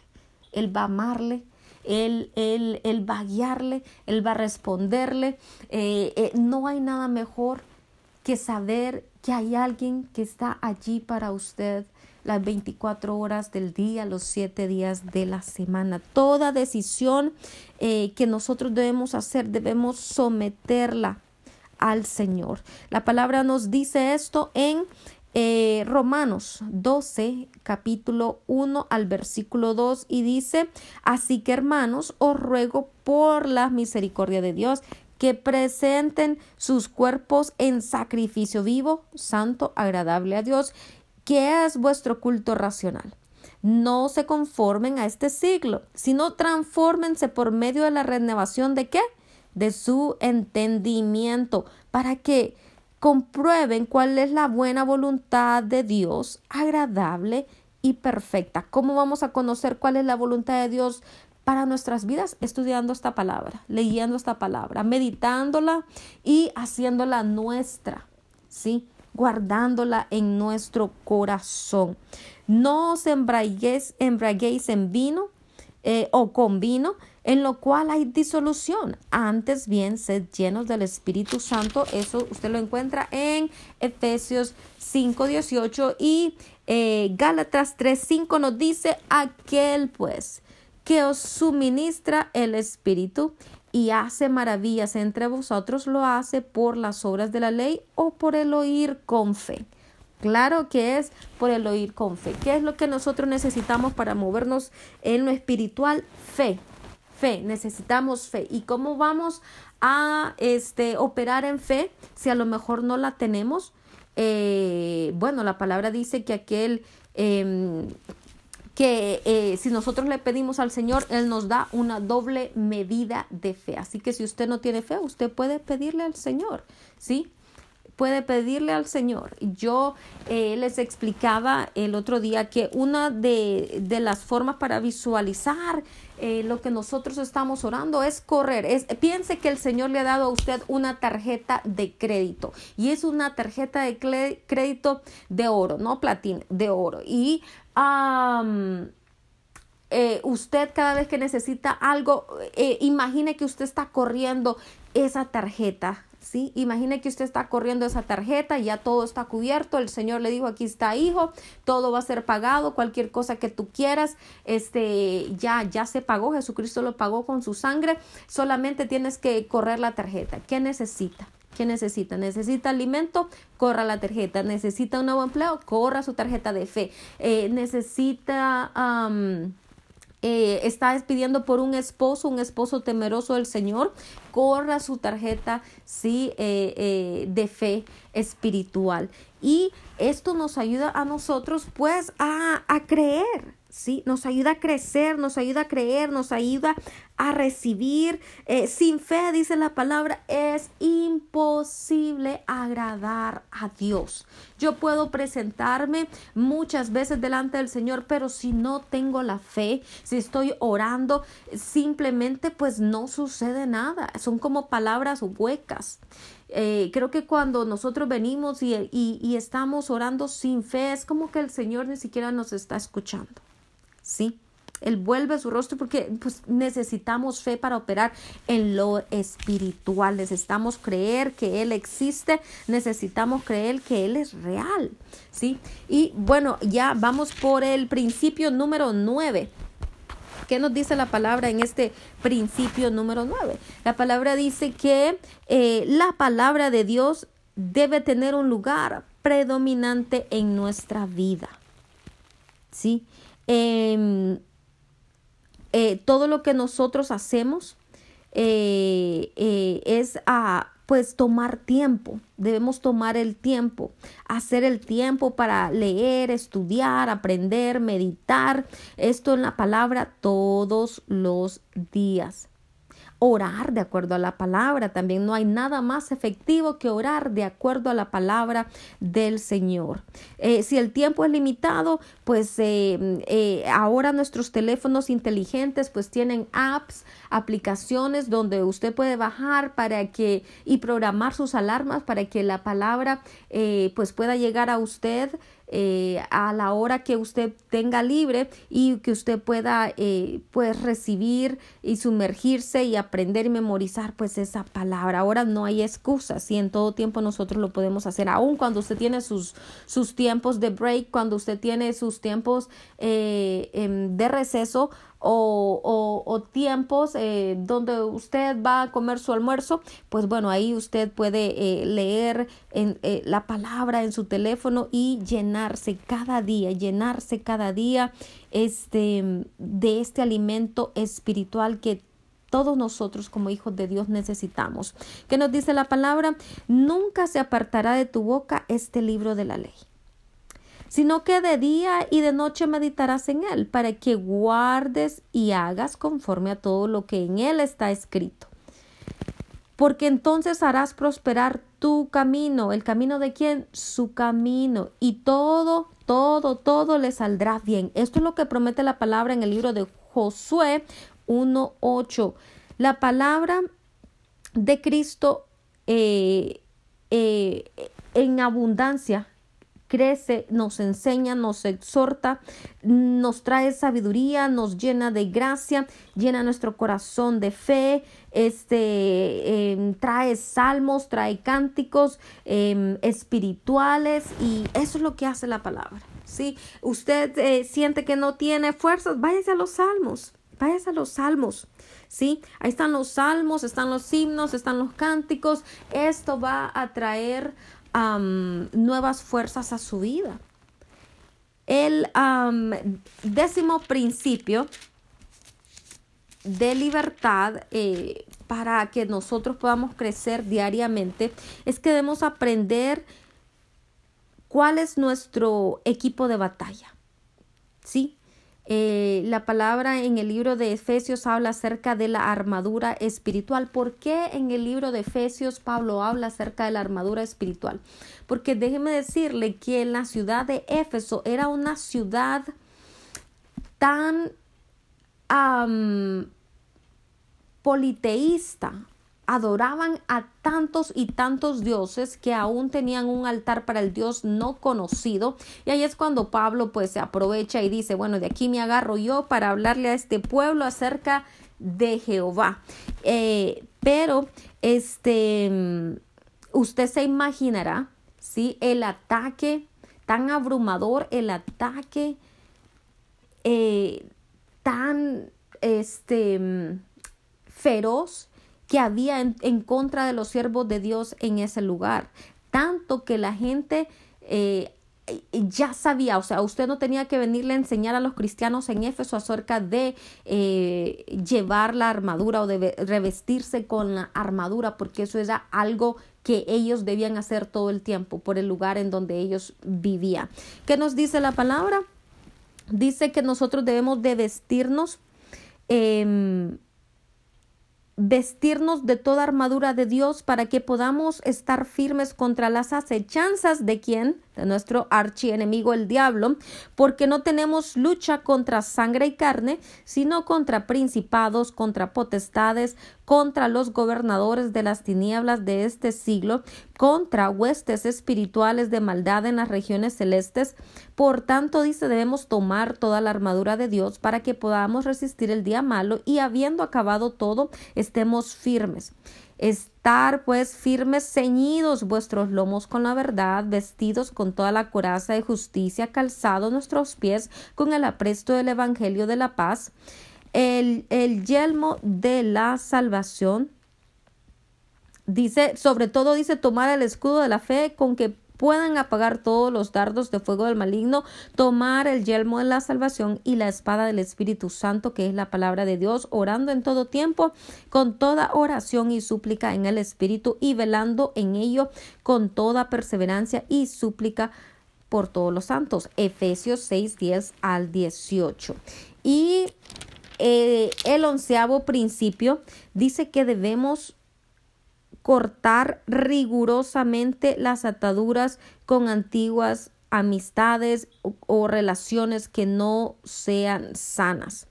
Él va a amarle. Él, él, él va a guiarle, Él va a responderle. Eh, eh, no hay nada mejor que saber que hay alguien que está allí para usted las 24 horas del día, los 7 días de la semana. Toda decisión eh, que nosotros debemos hacer, debemos someterla al Señor. La palabra nos dice esto en eh, Romanos 12, capítulo 1 al versículo 2 y dice, así que hermanos, os ruego por la misericordia de Dios que presenten sus cuerpos en sacrificio vivo, santo, agradable a Dios, ¿Qué es vuestro culto racional? No se conformen a este siglo, sino transfórmense por medio de la renovación de qué? De su entendimiento, para que comprueben cuál es la buena voluntad de Dios, agradable y perfecta. ¿Cómo vamos a conocer cuál es la voluntad de Dios para nuestras vidas? Estudiando esta palabra, leyendo esta palabra, meditándola y haciéndola nuestra. ¿Sí? Guardándola en nuestro corazón. No os embraguéis, en vino eh, o con vino, en lo cual hay disolución. Antes bien, sed llenos del Espíritu Santo. Eso usted lo encuentra en Efesios 5, 18 y eh, Gálatas 3, 5 nos dice aquel pues que os suministra el Espíritu y hace maravillas entre vosotros, lo hace por las obras de la ley o por el oír con fe. Claro que es por el oír con fe. ¿Qué es lo que nosotros necesitamos para movernos en lo espiritual? Fe. Fe, necesitamos fe. ¿Y cómo vamos a este, operar en fe si a lo mejor no la tenemos? Eh, bueno, la palabra dice que aquel em, que eh, si nosotros le pedimos al Señor, Él nos da una doble medida de fe. Así que si usted no tiene fe, usted puede pedirle al Señor, ¿sí? Puede pedirle al Señor. Yo eh, les explicaba el otro día que una de, de las formas para visualizar eh, lo que nosotros estamos orando es correr. Es, piense que el Señor le ha dado a usted una tarjeta de crédito y es una tarjeta de crédito de oro, no platino, de oro. Y eh, usted cada vez que necesita algo, eh, imagine que usted está corriendo esa tarjeta, ¿sí? Imagine que usted está corriendo esa tarjeta, ya todo está cubierto, el Señor le dijo, aquí está hijo, todo va a ser pagado, cualquier cosa que tú quieras, este, ya, ya se pagó, Jesucristo lo pagó con su sangre, solamente tienes que correr la tarjeta. ¿Qué necesita? ¿Qué necesita? ¿Necesita alimento? Corra la tarjeta. ¿Necesita un nuevo empleo? Corra su tarjeta de fe. Eh, ¿Necesita... Eh, está despidiendo por un esposo, un esposo temeroso del Señor, corra su tarjeta sí, eh, de fe espiritual. Y esto nos ayuda a nosotros pues a, a creer, ¿sí? Nos ayuda a crecer, nos ayuda a creer, nos ayuda a recibir. Eh, sin fe, dice la palabra, es imposible agradar a Dios. Yo puedo presentarme muchas veces delante del Señor, pero si no tengo la fe, si estoy orando, simplemente pues no sucede nada. Son como palabras huecas. Eh, creo que cuando nosotros venimos y, y estamos orando sin fe, es como que el Señor ni siquiera nos está escuchando. ¿Sí? Él vuelve su rostro porque pues, necesitamos fe para operar en lo espiritual. Necesitamos creer que Él existe. Necesitamos creer que Él es real. ¿sí? Y bueno, ya vamos por el principio número 9. ¿Qué nos dice la palabra en este principio número 9? La palabra dice que eh, la palabra de Dios debe tener un lugar predominante en nuestra vida. ¿Sí? Em, eh, todo lo que nosotros hacemos eh, eh, es a pues tomar tiempo, debemos tomar el tiempo, hacer el tiempo para leer, estudiar, aprender, meditar, esto en la palabra todos los días orar de acuerdo a la palabra. También no hay nada más efectivo que orar de acuerdo a la palabra del Señor. Si el tiempo es limitado, pues eh, eh, ahora nuestros teléfonos inteligentes pues tienen apps, aplicaciones donde usted puede bajar para que y programar sus alarmas para que la palabra pues pueda llegar a usted eh, a la hora que usted tenga libre y que usted pueda eh, pues recibir y sumergirse y aprender y memorizar pues esa palabra. Ahora no hay excusas y en todo tiempo nosotros lo podemos hacer, aun cuando usted tiene sus, sus tiempos de break, cuando usted tiene sus tiempos eh, em, de receso o, tiempos eh, donde usted va a comer su almuerzo, pues bueno, ahí usted puede eh, leer en, la palabra en su teléfono y llenarse cada día, llenarse cada día este, de este alimento espiritual que todos nosotros como hijos de Dios necesitamos. ¿Qué nos dice la palabra? Nunca se apartará de tu boca este libro de la ley sino que de día y de noche meditarás en él, para que guardes y hagas conforme a todo lo que en él está escrito. Porque entonces harás prosperar tu camino, el camino de quién, su camino, y todo, todo, todo le saldrá bien. Esto es lo que promete la palabra en el libro de Josué 1.8. La palabra de Cristo eh, eh, en abundancia crece, nos enseña, nos exhorta, nos trae sabiduría, nos llena de gracia, llena nuestro corazón de fe, este, em, trae salmos, trae cánticos em, espirituales y eso es lo que hace la palabra. Si usted eh, siente que no tiene fuerzas, váyase a los salmos, váyase a los salmos. ¿sí? Ahí están los salmos, están los himnos, están los cánticos. Esto va a traer nuevas fuerzas a su vida. El décimo principio de libertad eh, para que nosotros podamos crecer diariamente es que debemos aprender cuál es nuestro equipo de batalla. ¿Sí? Eh, la palabra en el libro de Efesios habla acerca de la armadura espiritual. ¿Por qué en el libro de Efesios Pablo habla acerca de la armadura espiritual? Porque déjeme decirle que la ciudad de Éfeso era una ciudad tan politeísta, adoraban a tantos y tantos dioses que aún tenían un altar para el Dios no conocido. Y ahí es cuando Pablo pues se aprovecha y dice, bueno, de aquí me agarro yo para hablarle a este pueblo acerca de Jehová. Eh, pero este, usted se imaginará, ¿sí? El ataque tan abrumador, el ataque eh, tan este, feroz que había en, contra de los siervos de Dios en ese lugar. Tanto que la gente eh, ya sabía, o sea, usted no tenía que venirle a enseñar a los cristianos en Éfeso acerca de eh, llevar la armadura o de revestirse con la armadura, porque eso era algo que ellos debían hacer todo el tiempo por el lugar en donde ellos vivían. ¿Qué nos dice la palabra? Dice que nosotros debemos de vestirnos eh, vestirnos de toda armadura de Dios para que podamos estar firmes contra las acechanzas de quien, de nuestro archienemigo el diablo, porque no tenemos lucha contra sangre y carne, sino contra principados, contra potestades, contra los gobernadores de las tinieblas de este siglo, contra huestes espirituales de maldad en las regiones celestes. Por tanto, dice, debemos tomar toda la armadura de Dios para que podamos resistir el día malo y habiendo acabado todo, estemos firmes. Estar pues firmes, ceñidos vuestros lomos con la verdad, vestidos con toda la coraza de justicia, calzados nuestros pies con el apresto del Evangelio de la paz, el, el yelmo de la salvación. Dice, sobre todo dice, tomar el escudo de la fe con que puedan apagar todos los dardos de fuego del maligno, tomar el yelmo de la salvación y la espada del Espíritu Santo, que es la palabra de Dios, orando en todo tiempo, con toda oración y súplica en el Espíritu y velando en ello con toda perseverancia y súplica por todos los santos. Efesios 6, 10 al 18. Y eh, el onceavo principio dice que debemos cortar rigurosamente las ataduras con antiguas amistades o, relaciones que no sean sanas.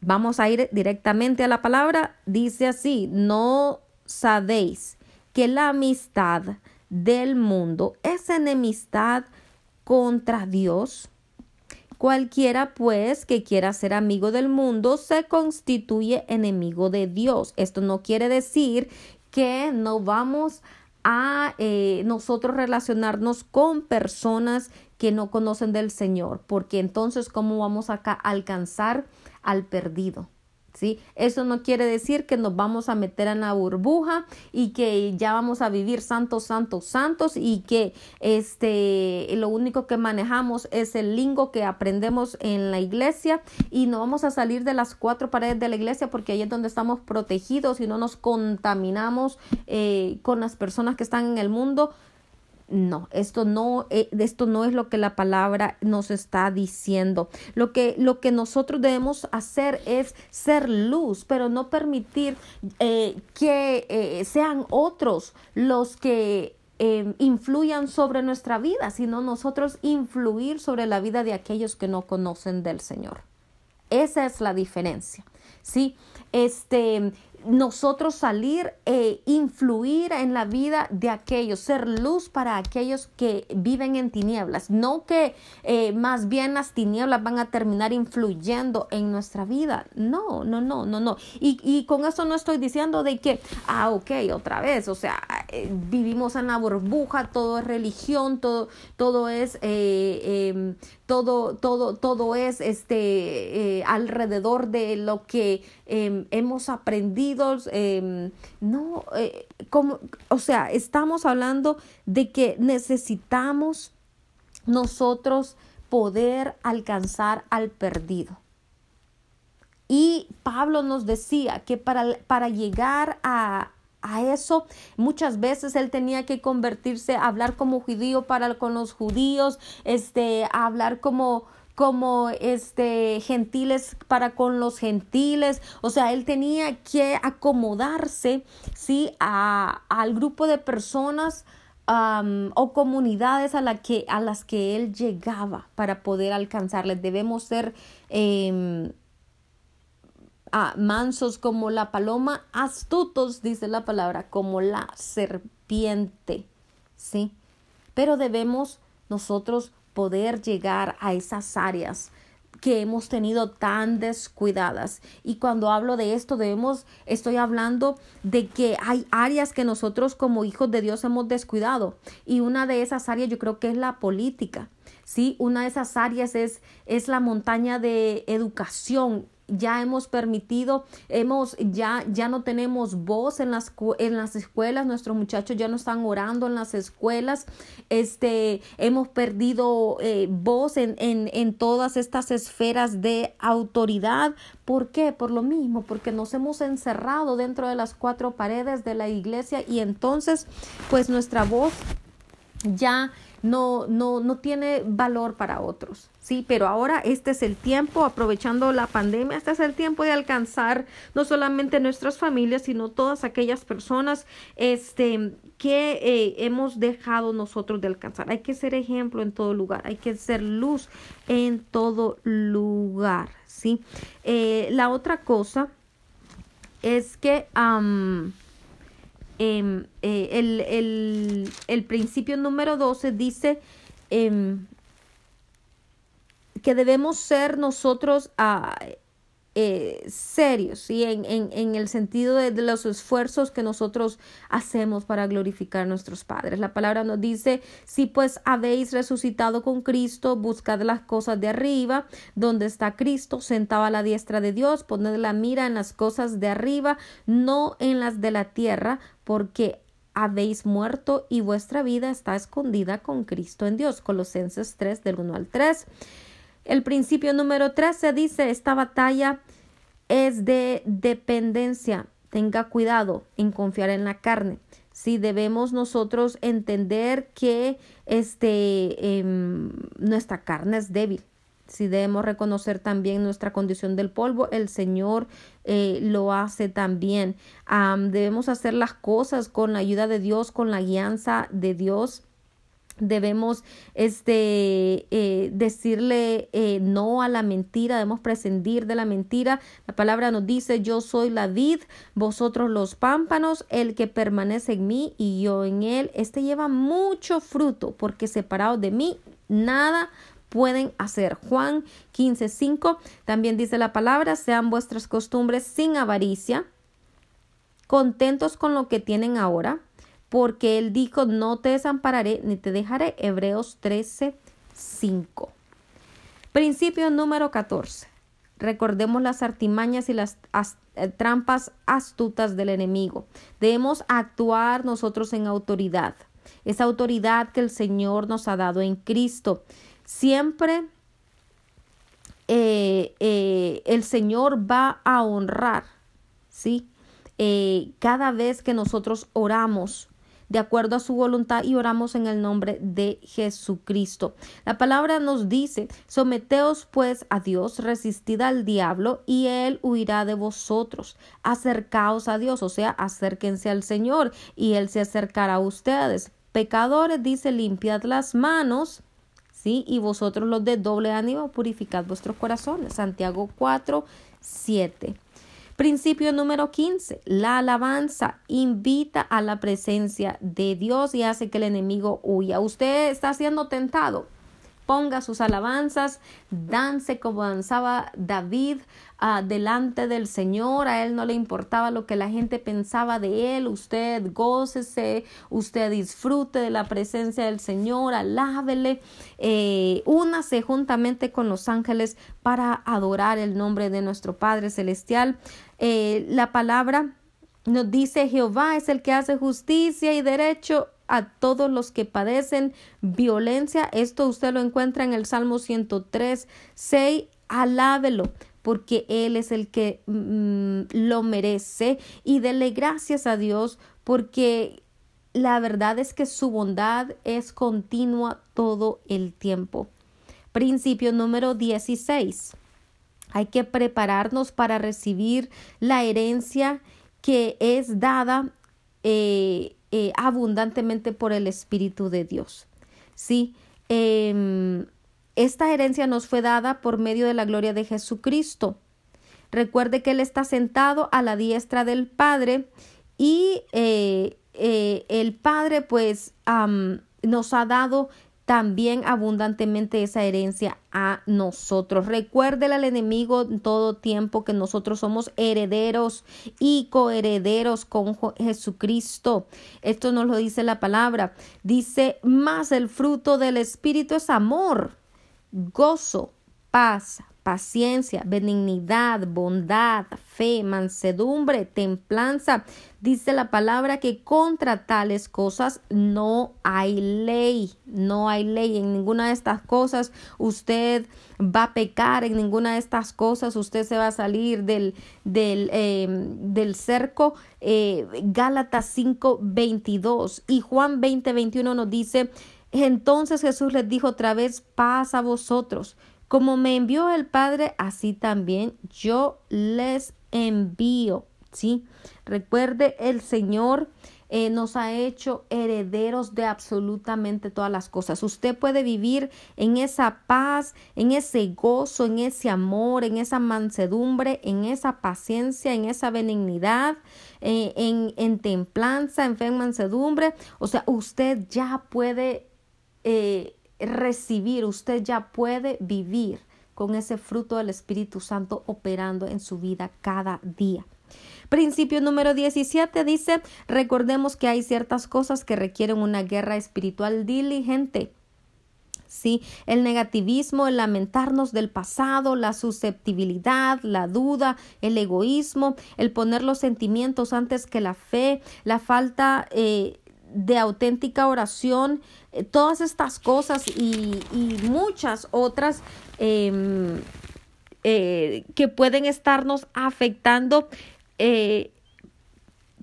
Vamos a ir directamente a la palabra. Dice así, no sabéis que la amistad del mundo es enemistad contra Dios. Cualquiera, pues, que quiera ser amigo del mundo se constituye enemigo de Dios. Esto no quiere decir que no vamos a eh, nosotros relacionarnos con personas que no conocen del Señor, porque entonces, ¿cómo vamos acá a alcanzar al perdido? ¿Sí? Eso no quiere decir que nos vamos a meter en la burbuja y que ya vamos a vivir santos, santos, santos y que este, lo único que manejamos es el lingo que aprendemos en la iglesia y no vamos a salir de las cuatro paredes de la iglesia porque ahí es donde estamos protegidos y no nos contaminamos eh, con las personas que están en el mundo no, esto no, eh, esto no es lo que la palabra nos está diciendo. Lo que, lo que nosotros debemos hacer es ser luz, pero no permitir eh, que eh, sean otros los que influyan sobre nuestra vida, sino nosotros influir sobre la vida de aquellos que no conocen del Señor. Esa es la diferencia. Sí, este, nosotros salir e influir en la vida de aquellos, ser luz para aquellos que viven en tinieblas, no que eh, más bien las tinieblas van a terminar influyendo en nuestra vida. No, no, no, no, no. Y, y con eso no estoy diciendo de que, ah, ok, otra vez, o sea, eh, vivimos en la burbuja, todo es religión, todo, todo es, eh, em, todo, todo, todo es este alrededor de lo que em, hemos aprendido Em, no, eh, como, o sea, estamos hablando de que necesitamos nosotros poder alcanzar al perdido. Y Pablo nos decía que para, para llegar a, a eso. Muchas veces él tenía que convertirse hablar como judío para con los judíos, este, hablar como como este gentiles para con los gentiles, o sea, él tenía que acomodarse, sí, a, al grupo de personas o comunidades a, la que, a las que él llegaba para poder alcanzarles. Debemos ser em, mansos como la paloma, astutos, dice la palabra, como la serpiente, sí, pero debemos nosotros poder llegar a esas áreas que hemos tenido tan descuidadas. Y cuando hablo de esto, debemos, estoy hablando de que hay áreas que nosotros como hijos de Dios hemos descuidado. Y una de esas áreas yo creo que es la política. Sí, una de esas áreas es, es la montaña de educación ya hemos permitido, hemos, ya, ya no tenemos voz en las, en las escuelas, nuestros muchachos ya no están orando en las escuelas, este, hemos perdido eh, voz en, en, en todas estas esferas de autoridad. ¿Por qué? Por lo mismo, porque nos hemos encerrado dentro de las cuatro paredes de la iglesia y entonces, pues nuestra voz ya no, no, no tiene valor para otros. Sí, pero ahora este es el tiempo, aprovechando la pandemia, este es el tiempo de alcanzar no solamente nuestras familias, sino todas aquellas personas este, que eh, hemos dejado nosotros de alcanzar. Hay que ser ejemplo en todo lugar, hay que ser luz en todo lugar. ¿sí? Eh, la otra cosa es que Em, eh, el, el, el, principio número 12 dice em, que debemos ser nosotros ah, eh, serios, ¿sí? En, en, en, el sentido de, los esfuerzos que nosotros hacemos para glorificar a nuestros padres. La palabra nos dice, si pues habéis resucitado con Cristo, buscad las cosas de arriba, donde está Cristo, sentado a la diestra de Dios, poned la mira en las cosas de arriba, no en las de la tierra, porque habéis muerto y vuestra vida está escondida con Cristo en Dios. Colosenses 3 del 1 al 3. El principio número 13 dice, esta batalla es de dependencia. Tenga cuidado en confiar en la carne. Si debemos nosotros entender que este, em, nuestra carne es débil, si debemos reconocer también nuestra condición del polvo, el Señor eh, lo hace también. debemos hacer las cosas con la ayuda de Dios, con la guianza de Dios debemos este eh, decirle eh, no a la mentira debemos prescindir de la mentira la palabra nos dice yo soy la vid vosotros los pámpanos el que permanece en mí y yo en él este lleva mucho fruto porque separado de mí nada pueden hacer. Juan 15:5 también dice la palabra, sean vuestras costumbres sin avaricia, contentos con lo que tienen ahora, porque él dijo, no te desampararé ni te dejaré. Hebreos 13:5. Principio número 14. Recordemos las artimañas y las eh, trampas astutas del enemigo. Debemos actuar nosotros en autoridad. Esa autoridad que el Señor nos ha dado en Cristo. Siempre eh, eh, el Señor va a honrar, ¿sí? Cada vez que nosotros oramos de acuerdo a su voluntad y oramos en el nombre de Jesucristo. La palabra nos dice, someteos pues a Dios, resistid al diablo y él huirá de vosotros. Acercaos a Dios, o sea, acérquense al Señor y él se acercará a ustedes. Pecadores, dice, limpiad las manos y vosotros los de doble ánimo, purificad vuestros corazones. Santiago 4, 7. Principio número 15. La alabanza invita a la presencia de Dios y hace que el enemigo huya. Usted está siendo tentado ponga sus alabanzas, dance como danzaba David uh, delante del Señor, a él no le importaba lo que la gente pensaba de él, usted gócese, usted disfrute de la presencia del Señor, alábele, eh, únase juntamente con los ángeles para adorar el nombre de nuestro Padre Celestial. Eh, la palabra nos dice Jehová es el que hace justicia y derecho a todos los que padecen violencia. Esto usted lo encuentra en el Salmo 103, 6. Alábelo porque Él es el que mm, lo merece y dele gracias a Dios porque la verdad es que su bondad es continua todo el tiempo. Principio número 16. Hay que prepararnos para recibir la herencia que es dada eh, eh, abundantemente por el Espíritu de Dios. Sí, em, esta herencia nos fue dada por medio de la gloria de Jesucristo. Recuerde que Él está sentado a la diestra del Padre y eh, eh, el Padre pues nos ha dado también abundantemente esa herencia a nosotros. Recuérdele al enemigo en todo tiempo que nosotros somos herederos y coherederos con Jesucristo. Esto nos lo dice la palabra. Dice, más el fruto del Espíritu es amor, gozo, paz, paciencia, benignidad, bondad, fe, mansedumbre, templanza. Dice la palabra que contra tales cosas no hay ley, no hay ley en ninguna de estas cosas. Usted va a pecar en ninguna de estas cosas, usted se va a salir del, del, em, del cerco. Eh, Gálatas 5, 22 y Juan 20, 21 nos dice, entonces Jesús les dijo otra vez, paz a vosotros. Como me envió el Padre, así también yo les envío. ¿sí? Recuerde, el Señor eh, nos ha hecho herederos de absolutamente todas las cosas. Usted puede vivir en esa paz, en ese gozo, en ese amor, en esa mansedumbre, en esa paciencia, en esa benignidad, eh, en, en, templanza, en fe, en mansedumbre. O sea, usted ya puede eh, recibir, usted ya puede vivir con ese fruto del Espíritu Santo operando en su vida cada día. Principio número 17 dice, recordemos que hay ciertas cosas que requieren una guerra espiritual diligente. Sí, el negativismo, el lamentarnos del pasado, la susceptibilidad, la duda, el egoísmo, el poner los sentimientos antes que la fe, la falta eh, de auténtica oración, eh, todas estas cosas y, muchas otras em, eh, que pueden estarnos afectando,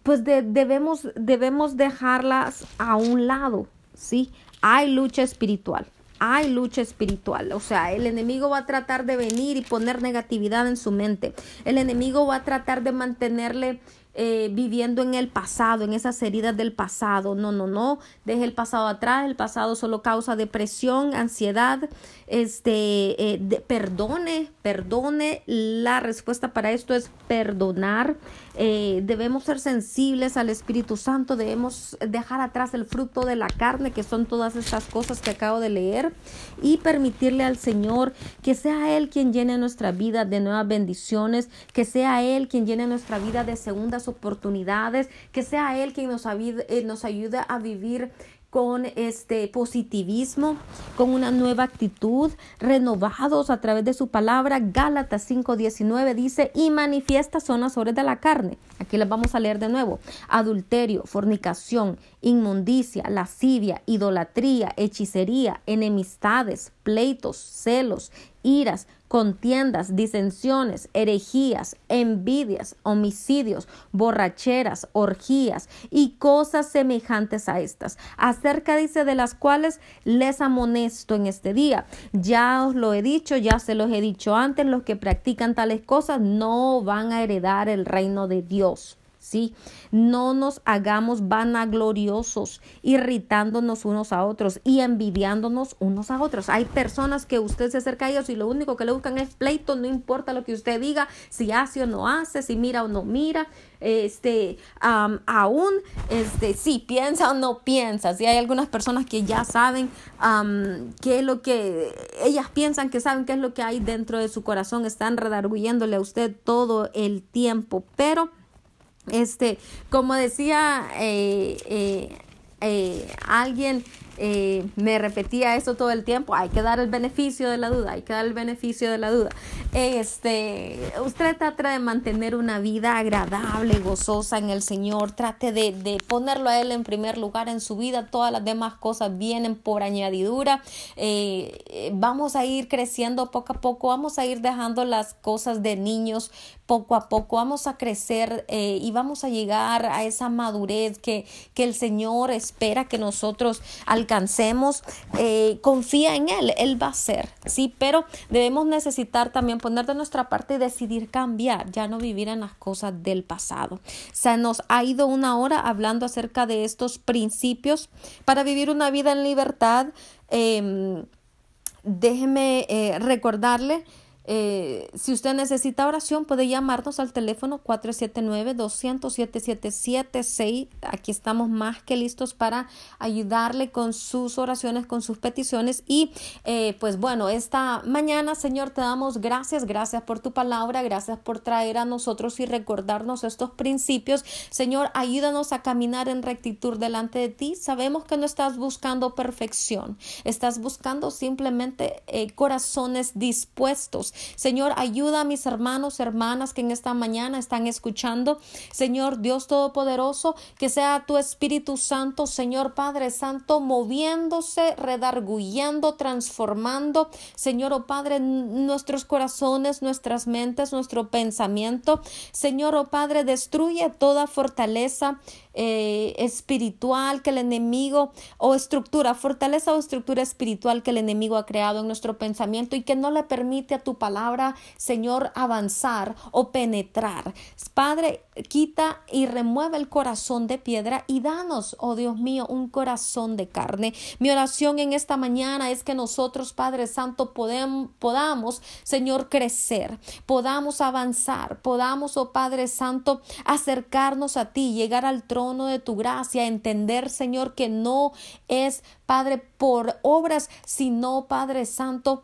pues debemos, debemos dejarlas a un lado, ¿sí? Hay lucha espiritual hay lucha espiritual. O sea, el enemigo va a tratar de venir y poner negatividad en su mente. El enemigo va a tratar de mantenerle eh, viviendo en el pasado, en esas heridas del pasado. No, no, no, deje el pasado atrás, el pasado solo causa depresión, ansiedad, este, eh, perdone, perdone, la respuesta para esto es perdonar. Eh, debemos ser sensibles al Espíritu Santo, debemos dejar atrás el fruto de la carne, que son todas estas cosas que acabo de leer, y permitirle al Señor que sea Él quien llene nuestra vida de nuevas bendiciones, que sea Él quien llene nuestra vida de segundas oportunidades, que sea Él quien nos, eh, nos ayude a vivir con este positivismo, con una nueva actitud, renovados a través de su palabra. Gálatas 5:19 dice, y manifiestas son las obras de la carne. Aquí las vamos a leer de nuevo. Adulterio, fornicación, inmundicia, lascivia, idolatría, hechicería, enemistades, pleitos, celos, iras, contiendas, disensiones, herejías, envidias, homicidios, borracheras, orgías y cosas semejantes a estas, acerca dice de las cuales les amonesto en este día. Ya os lo he dicho, ya se los he dicho antes, los que practican tales cosas no van a heredar el reino de Dios. ¿Sí? No nos hagamos vanagloriosos, irritándonos unos a otros y envidiándonos unos a otros. Hay personas que usted se acerca a ellos y lo único que le buscan es pleito, no importa lo que usted diga, si hace o no hace, si mira o no mira, este, aún, este, si piensa o no piensa. Si hay algunas personas que ya saben qué es lo que ellas piensan que saben qué es lo que hay dentro de su corazón, están redarguyéndole a usted todo el tiempo, pero este, como decía eh, eh, eh, alguien, me repetía eso todo el tiempo, hay que dar el beneficio de la duda, hay que dar el beneficio de la duda. Este, usted trate de mantener una vida agradable, gozosa en el Señor, trate de, de ponerlo a Él en primer lugar en su vida, todas las demás cosas vienen por añadidura. Vamos a ir creciendo poco a poco, vamos a ir dejando las cosas de niños poco a poco, vamos a crecer eh, y vamos a llegar a esa madurez que, que el Señor espera que nosotros alcancemos eh, confía en Él, Él va a ser, ¿sí? Pero debemos necesitar también poner de nuestra parte y decidir cambiar, ya no vivir en las cosas del pasado. Se nos ha ido una hora hablando acerca de estos principios para vivir una vida en libertad. Em, déjeme eh, recordarle eh, si usted necesita oración, puede llamarnos al teléfono 479-200-7776. Aquí estamos más que listos para ayudarle con sus oraciones, con sus peticiones. Y eh, pues bueno, esta mañana, Señor, te damos gracias, gracias por tu palabra, gracias por traer a nosotros y recordarnos estos principios. Señor, ayúdanos a caminar en rectitud delante de ti. Sabemos que no estás buscando perfección, estás buscando simplemente eh, corazones dispuestos Señor, ayuda a mis hermanos, hermanas que en esta mañana están escuchando. Señor Dios Todopoderoso, que sea tu Espíritu Santo, Señor Padre Santo, moviéndose, redarguyendo, transformando, Señor, oh Padre, nuestros corazones, nuestras mentes, nuestro pensamiento. Señor, oh Padre, destruye toda fortaleza eh, espiritual que el enemigo o estructura, fortaleza o estructura espiritual que el enemigo ha creado en nuestro pensamiento y que no le permite a tu palabra, Señor, avanzar o penetrar. Padre, quita y remueve el corazón de piedra y danos, oh Dios mío, un corazón de carne. Mi oración en esta mañana es que nosotros, Padre Santo, podamos, Señor, crecer, podamos avanzar, podamos, oh Padre Santo, acercarnos a ti, llegar al trono de tu gracia, entender, Señor, que no es, Padre, por obras, sino, Padre Santo,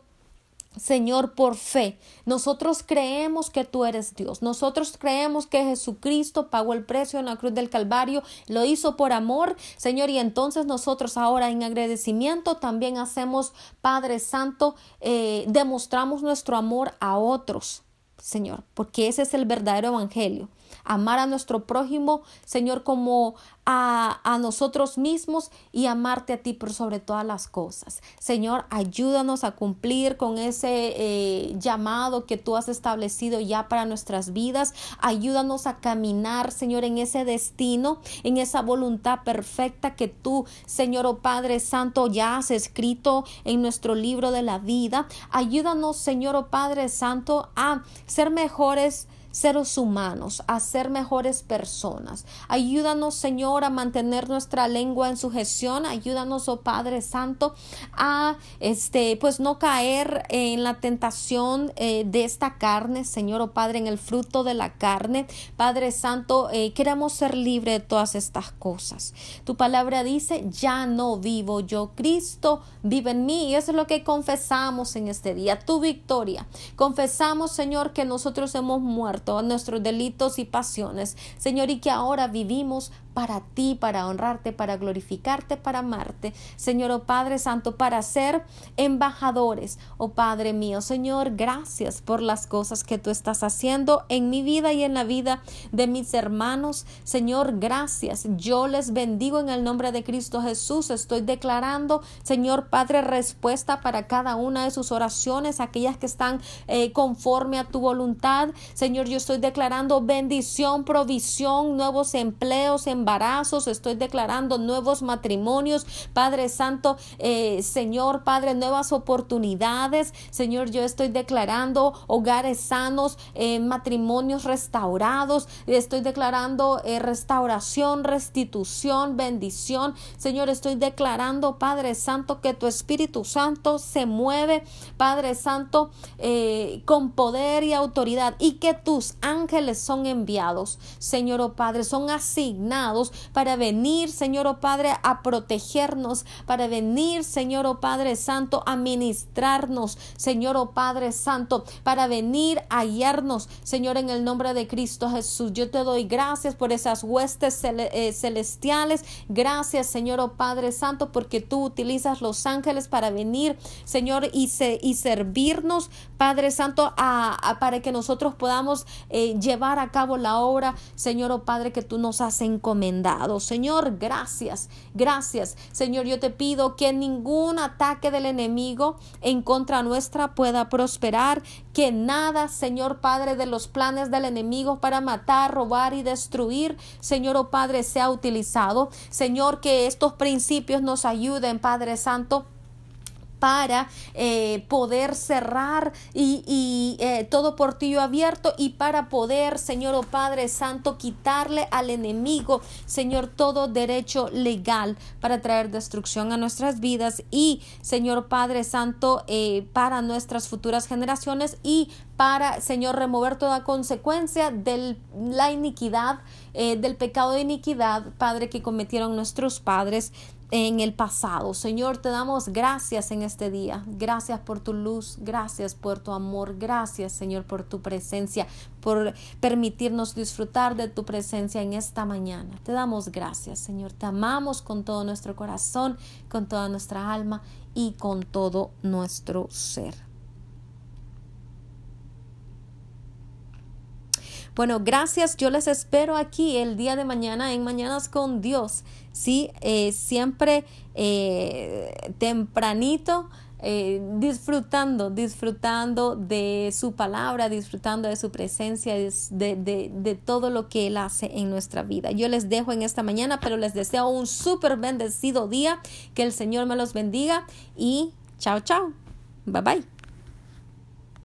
Señor, por fe. Nosotros creemos que tú eres Dios. Nosotros creemos que Jesucristo pagó el precio en la cruz del Calvario, lo hizo por amor, Señor, y entonces nosotros ahora en agradecimiento también hacemos, Padre Santo, eh, demostramos nuestro amor a otros, Señor, porque ese es el verdadero Evangelio amar a nuestro prójimo, Señor, como a, a, nosotros mismos y amarte a ti por sobre todas las cosas. Señor, ayúdanos a cumplir con ese eh, llamado que tú has establecido ya para nuestras vidas. Ayúdanos a caminar, Señor, en ese destino, en esa voluntad perfecta que tú, Señor, oh Padre Santo, ya has escrito en nuestro libro de la vida. Ayúdanos, Señor, oh Padre Santo, a ser mejores seres humanos, a ser mejores personas. Ayúdanos, Señor, a mantener nuestra lengua en sujeción. Ayúdanos, oh Padre Santo, a este, pues no caer en la tentación eh, de esta carne, Señor, oh Padre, en el fruto de la carne. Padre Santo, eh, queremos ser libres de todas estas cosas. Tu palabra dice, ya no vivo yo, Cristo vive en mí. Y eso es lo que confesamos en este día, tu victoria. Confesamos, Señor, que nosotros hemos muerto todos nuestros delitos y pasiones, Señor, y que ahora vivimos para ti, para honrarte, para glorificarte, para amarte. Señor, oh Padre Santo, para ser embajadores, oh Padre mío. Señor, gracias por las cosas que tú estás haciendo en mi vida y en la vida de mis hermanos. Señor, gracias. Yo les bendigo en el nombre de Cristo Jesús. Estoy declarando, Señor Padre, respuesta para cada una de sus oraciones, aquellas que están eh, conforme a tu voluntad. Señor, yo estoy declarando bendición, provisión, nuevos empleos, en embarazos, estoy declarando nuevos matrimonios, Padre Santo, eh, Señor, Padre, nuevas oportunidades, Señor, yo estoy declarando hogares sanos, eh, matrimonios restaurados, estoy declarando eh, restauración, restitución, bendición, Señor, estoy declarando, Padre Santo, que tu Espíritu Santo se mueve, Padre Santo, con poder y autoridad y que tus ángeles son enviados, Señor, oh Padre, son asignados para venir, Señor oh Padre, a protegernos, para venir, Señor oh Padre Santo, a ministrarnos, Señor oh Padre Santo, para venir a guiarnos, Señor, en el nombre de Cristo Jesús. Yo te doy gracias por esas huestes eh, celestiales. Gracias, Señor oh Padre Santo, porque tú utilizas los ángeles para venir, Señor, y, servirnos, Padre Santo, para que nosotros podamos eh, llevar a cabo la obra, Señor oh Padre, que tú nos has encomendado. Señor, gracias, gracias. Señor, yo te pido que ningún ataque del enemigo en contra nuestra pueda prosperar, que nada, Señor Padre, de los planes del enemigo para matar, robar y destruir, Señor oh Padre, sea utilizado. Señor, que estos principios nos ayuden, Padre Santo para eh, poder cerrar y, eh, todo portillo abierto y para poder, Señor o oh Padre Santo, quitarle al enemigo, Señor, todo derecho legal para traer destrucción a nuestras vidas y, Señor Padre Santo, eh, para nuestras futuras generaciones y para, Señor, remover toda consecuencia de la iniquidad, del pecado de iniquidad, Padre, que cometieron nuestros padres en el pasado. Señor, te damos gracias en este día. Gracias por tu luz, gracias por tu amor, gracias Señor por tu presencia, por permitirnos disfrutar de tu presencia en esta mañana. Te damos gracias Señor, te amamos con todo nuestro corazón, con toda nuestra alma y con todo nuestro ser. Bueno, gracias. Yo les espero aquí el día de mañana en Mañanas con Dios. Sí, eh, siempre eh, tempranito. Eh, disfrutando, disfrutando de su palabra, disfrutando de su presencia, de, de, de, todo lo que Él hace en nuestra vida. Yo les dejo en esta mañana, pero les deseo un súper bendecido día, que el Señor me los bendiga y chao, chao, bye bye.